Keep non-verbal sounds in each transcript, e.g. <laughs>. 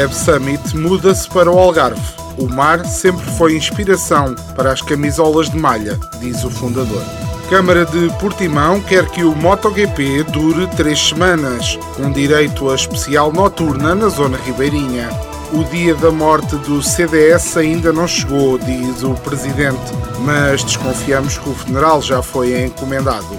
Web Summit muda-se para o Algarve. O mar sempre foi inspiração para as camisolas de malha, diz o fundador. Câmara de Portimão quer que o MotoGP dure três semanas, com direito a especial noturna na zona ribeirinha. O dia da morte do CDS ainda não chegou, diz o presidente, mas desconfiamos que o funeral já foi encomendado.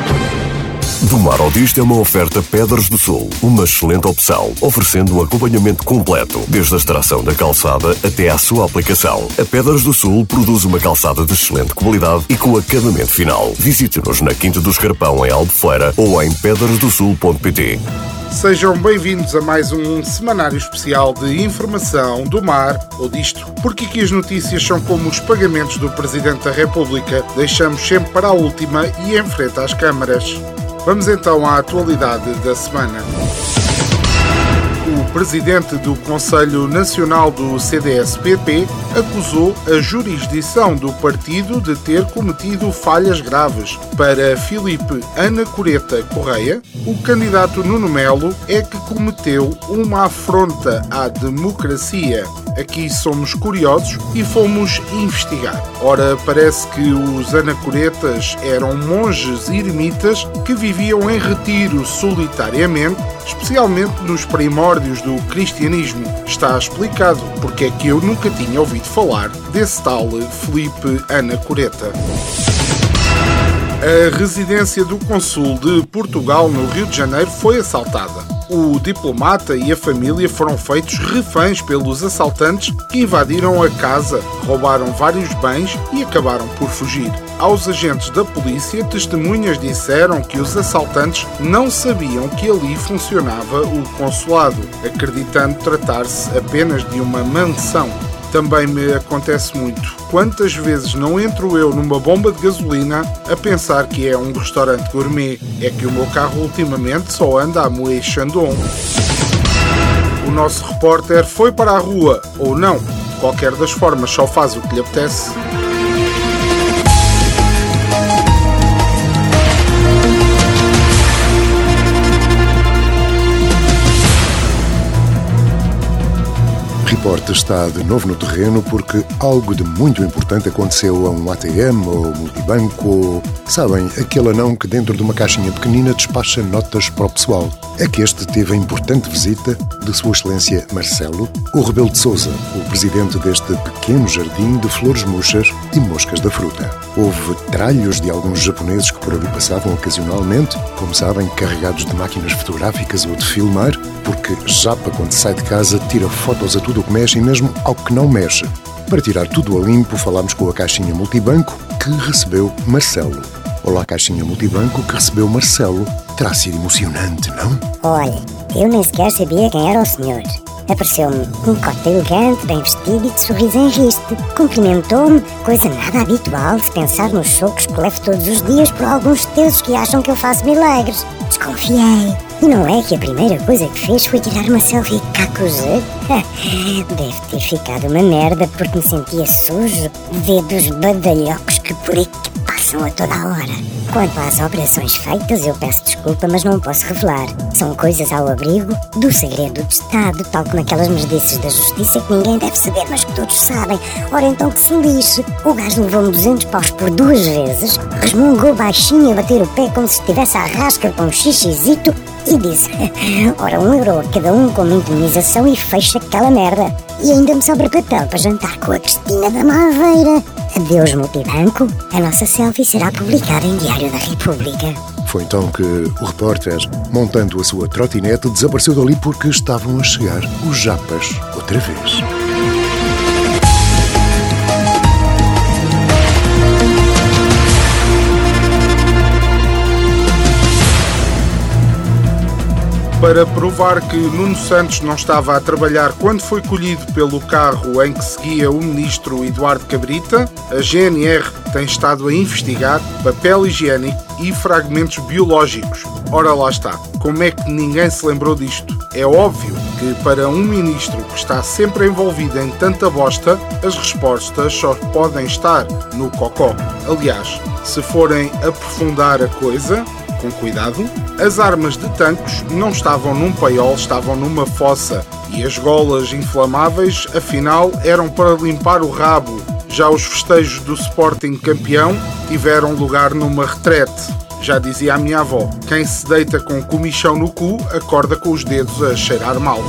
Do Mar ao Disto é uma oferta Pedras do Sul, uma excelente opção, oferecendo um acompanhamento completo, desde a extração da calçada até à sua aplicação. A Pedras do Sul produz uma calçada de excelente qualidade e com acabamento final. Visite-nos na Quinta do Escarpão, em Albufeira, ou em pedrasdosul.pt. Sejam bem-vindos a mais um semanário especial de informação do mar ou disto. Porque aqui as notícias são como os pagamentos do Presidente da República, deixamos sempre para a última e em frente às câmaras. Vamos então à atualidade da semana. O presidente do Conselho Nacional do CDS-PP acusou a jurisdição do partido de ter cometido falhas graves. Para Filipe Ana Coreta Correia, o candidato Nuno Melo é que cometeu uma afronta à democracia. Aqui somos curiosos e fomos investigar. Ora, parece que os anacoretas eram monges eremitas que viviam em retiro solitariamente, especialmente nos primórdios do cristianismo. Está explicado porque é que eu nunca tinha ouvido falar desse tal Felipe Anacoreta. A residência do Consul de Portugal no Rio de Janeiro foi assaltada. O diplomata e a família foram feitos reféns pelos assaltantes que invadiram a casa, roubaram vários bens e acabaram por fugir. Aos agentes da polícia, testemunhas disseram que os assaltantes não sabiam que ali funcionava o consulado, acreditando tratar-se apenas de uma mansão também me acontece muito. Quantas vezes não entro eu numa bomba de gasolina a pensar que é um restaurante gourmet? É que o meu carro ultimamente só anda a moer Chandon. O nosso repórter foi para a rua, ou não. Qualquer das formas, só faz o que lhe apetece. Repórter está de novo no terreno porque algo de muito importante aconteceu a um ATM ou multibanco. Sabem, aquele anão que dentro de uma caixinha pequenina despacha notas para o pessoal. É que este teve a importante visita de Sua Excelência Marcelo, o Rebelo de Souza, o presidente deste pequeno jardim de flores murchas e moscas da fruta. Houve tralhos de alguns japoneses por ali passavam ocasionalmente, como sabem, carregados de máquinas fotográficas ou de filmar, porque Japa, quando sai de casa, tira fotos a tudo o que mexe e mesmo ao que não mexe. Para tirar tudo a limpo, falámos com a caixinha multibanco que recebeu Marcelo. Olá, caixinha multibanco que recebeu Marcelo. Terá sido emocionante, não? Olha, eu nem sequer sabia quem era o senhor. Apareceu-me um cote elegante, bem vestido e de sorriso em riste. Cumprimentou-me, coisa nada habitual de pensar nos socos que levo todos os dias por alguns teus que acham que eu faço milagres. Desconfiei. E não é que a primeira coisa que fez foi tirar uma selfie cacuzê? <laughs> Deve ter ficado uma merda porque me sentia sujo, dedos badalhocos que por aqui passam a toda a hora. Quanto às operações feitas, eu peço desculpa, mas não posso revelar. São coisas ao abrigo do segredo de Estado, tal como aquelas merdices da justiça que ninguém deve saber, mas que todos sabem. Ora então que se lixe. O gajo levou-me 200 paus por duas vezes, resmungou baixinho a bater o pé como se estivesse à rasca com um xixizito e disse: <laughs> Ora, um euro a cada um como indemnização e fecha aquela merda. E ainda me sobra papel para jantar com a Cristina da Maveira. Adeus, multibanco. A nossa selfie será publicada em Diário da República. Foi então que o repórter, montando a sua trotinete, desapareceu dali porque estavam a chegar os japas outra vez. Para provar que Nuno Santos não estava a trabalhar quando foi colhido pelo carro em que seguia o ministro Eduardo Cabrita, a GNR tem estado a investigar papel higiênico e fragmentos biológicos. Ora lá está, como é que ninguém se lembrou disto? É óbvio que para um ministro que está sempre envolvido em tanta bosta, as respostas só podem estar no cocó. Aliás, se forem aprofundar a coisa, com cuidado, as armas de tanques não estavam num paiol, estavam numa fossa e as golas inflamáveis, afinal, eram para limpar o rabo. Já os festejos do Sporting campeão tiveram lugar numa retrete. Já dizia a minha avó: quem se deita com comichão no cu acorda com os dedos a cheirar mal.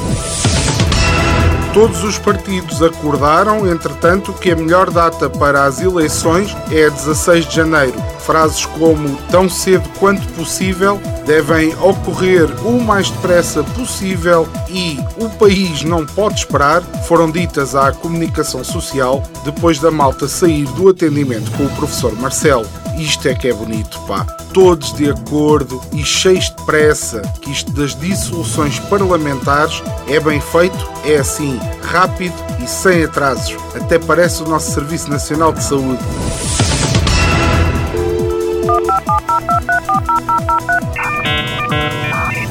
Todos os partidos acordaram, entretanto, que a melhor data para as eleições é 16 de janeiro. Frases como tão cedo quanto possível devem ocorrer o mais depressa possível e o país não pode esperar foram ditas à comunicação social depois da malta sair do atendimento com o professor Marcelo. Isto é que é bonito, pá. Todos de acordo e cheios de pressa que isto das dissoluções parlamentares é bem feito, é assim, rápido e sem atrasos. Até parece o nosso Serviço Nacional de Saúde.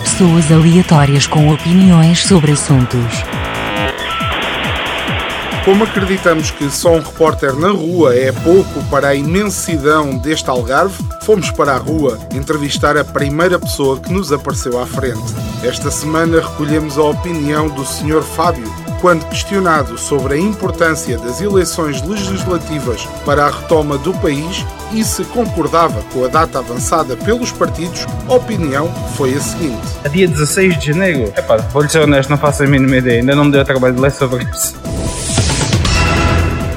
Pessoas aleatórias com opiniões sobre assuntos. Como acreditamos que só um repórter na rua é pouco para a imensidão deste Algarve, fomos para a rua entrevistar a primeira pessoa que nos apareceu à frente. Esta semana recolhemos a opinião do Sr. Fábio, quando questionado sobre a importância das eleições legislativas para a retoma do país e se concordava com a data avançada pelos partidos, a opinião foi a seguinte. A dia 16 de janeiro? Epá, vou-lhe ser honesto, não faço a mínima ideia, ainda não me deu trabalho de ler sobre isso.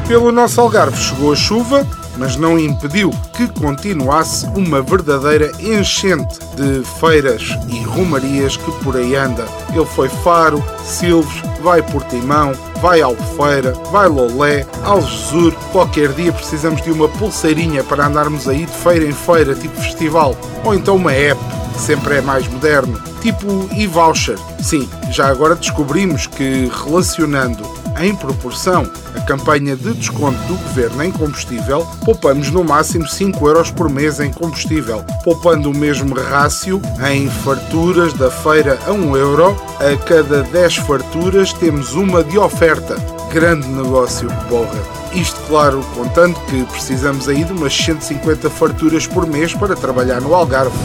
Pelo nosso Algarve chegou a chuva, mas não impediu que continuasse uma verdadeira enchente de feiras e romarias que por aí anda. Ele foi Faro, Silves, vai Portimão, vai Albufeira, vai Lolé, Algesur. Qualquer dia precisamos de uma pulseirinha para andarmos aí de feira em feira, tipo festival. Ou então uma app, que sempre é mais moderno, tipo e-voucher. Sim, já agora descobrimos que relacionando em proporção a campanha de desconto do governo em combustível, poupamos no máximo 5 euros por mês em combustível, poupando o mesmo rácio em farturas da feira a 1 euro. A cada 10 farturas temos uma de oferta. Grande negócio, porra. Isto, claro, contando que precisamos aí de umas 150 farturas por mês para trabalhar no Algarve.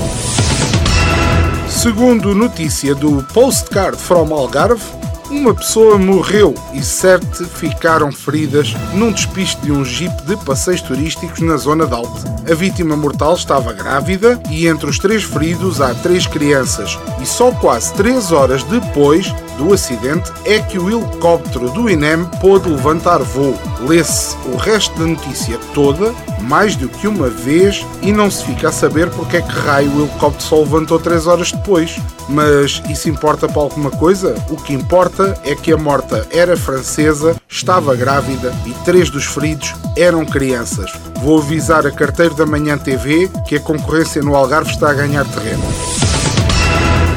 Segundo notícia do Postcard from Algarve, uma pessoa morreu e sete ficaram feridas num despiste de um jipe de passeios turísticos na zona de Alte. A vítima mortal estava grávida e entre os três feridos há três crianças. E só quase três horas depois do acidente é que o helicóptero do INEM pôde levantar voo. Lê-se o resto da notícia toda, mais do que uma vez, e não se fica a saber porque é que raio o helicóptero só levantou três horas depois. Mas isso importa para alguma coisa? O que importa é que a morta era francesa, estava grávida e três dos feridos eram crianças. Vou avisar a Carteiro da Manhã TV que a concorrência no Algarve está a ganhar terreno.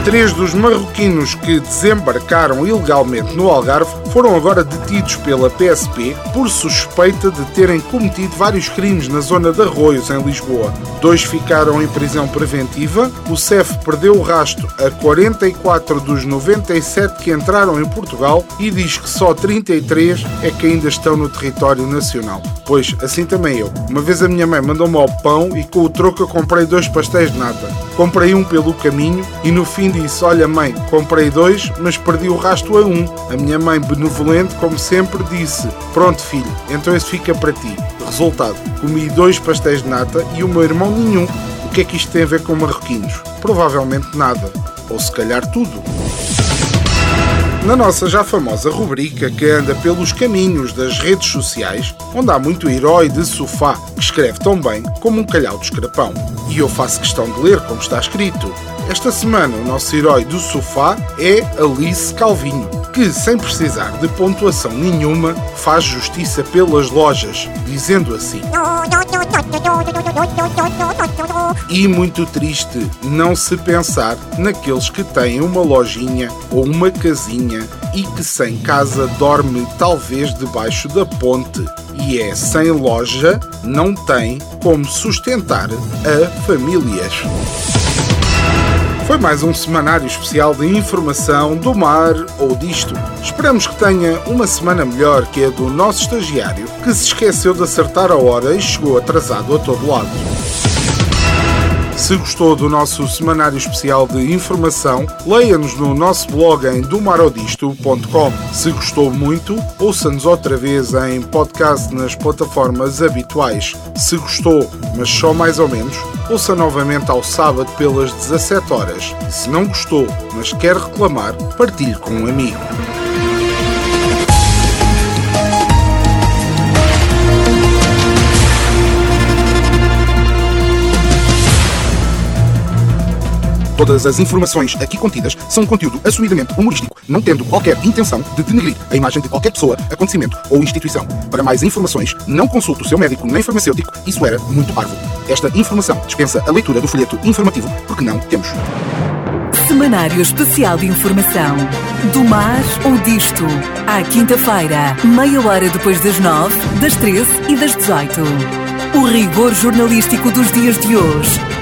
Três dos marroquinos que desembarcaram ilegalmente no Algarve foram agora detidos pela PSP por suspeita de terem cometido vários crimes na zona de Arroios, em Lisboa. Dois ficaram em prisão preventiva, o CEF perdeu o rasto a 44 dos 97 que entraram em Portugal e diz que só 33 é que ainda estão no território nacional. Pois, assim também eu. Uma vez a minha mãe mandou-me ao pão e com o troco eu comprei dois pastéis de nata. Comprei um pelo caminho e no fim disse: Olha, mãe, comprei dois, mas perdi o rasto a um. A minha mãe, benevolente, como sempre, disse: Pronto, filho, então esse fica para ti. Resultado: comi dois pastéis de nata e o meu irmão nenhum. O que é que isto tem a ver com marroquinos? Provavelmente nada. Ou se calhar tudo. Na nossa já famosa rubrica que anda pelos caminhos das redes sociais, onde há muito herói de sofá que escreve tão bem como um calhau de escrapão. E eu faço questão de ler como está escrito. Esta semana o nosso herói do sofá é Alice Calvinho, que sem precisar de pontuação nenhuma faz justiça pelas lojas, dizendo assim: E muito triste não se pensar naqueles que têm uma lojinha ou uma casinha e que sem casa dorme talvez debaixo da ponte e é sem loja, não tem como sustentar a famílias. Foi mais um semanário especial de informação do mar ou disto. Esperamos que tenha uma semana melhor que a do nosso estagiário, que se esqueceu de acertar a hora e chegou atrasado a todo lado. Se gostou do nosso semanário especial de informação, leia-nos no nosso blog em domarodisto.com. Se gostou muito, ouça-nos outra vez em podcast nas plataformas habituais. Se gostou, mas só mais ou menos, ouça novamente ao sábado pelas 17 horas. Se não gostou, mas quer reclamar, partilhe com um amigo. Todas as informações aqui contidas são conteúdo assumidamente humorístico, não tendo qualquer intenção de denegrir a imagem de qualquer pessoa, acontecimento ou instituição. Para mais informações, não consulte o seu médico nem farmacêutico, isso era muito parvo. Esta informação dispensa a leitura do folheto informativo, porque não temos. Semanário Especial de Informação. Do mar ou disto. À quinta-feira, meia hora depois das nove, das treze e das dezoito. O rigor jornalístico dos dias de hoje.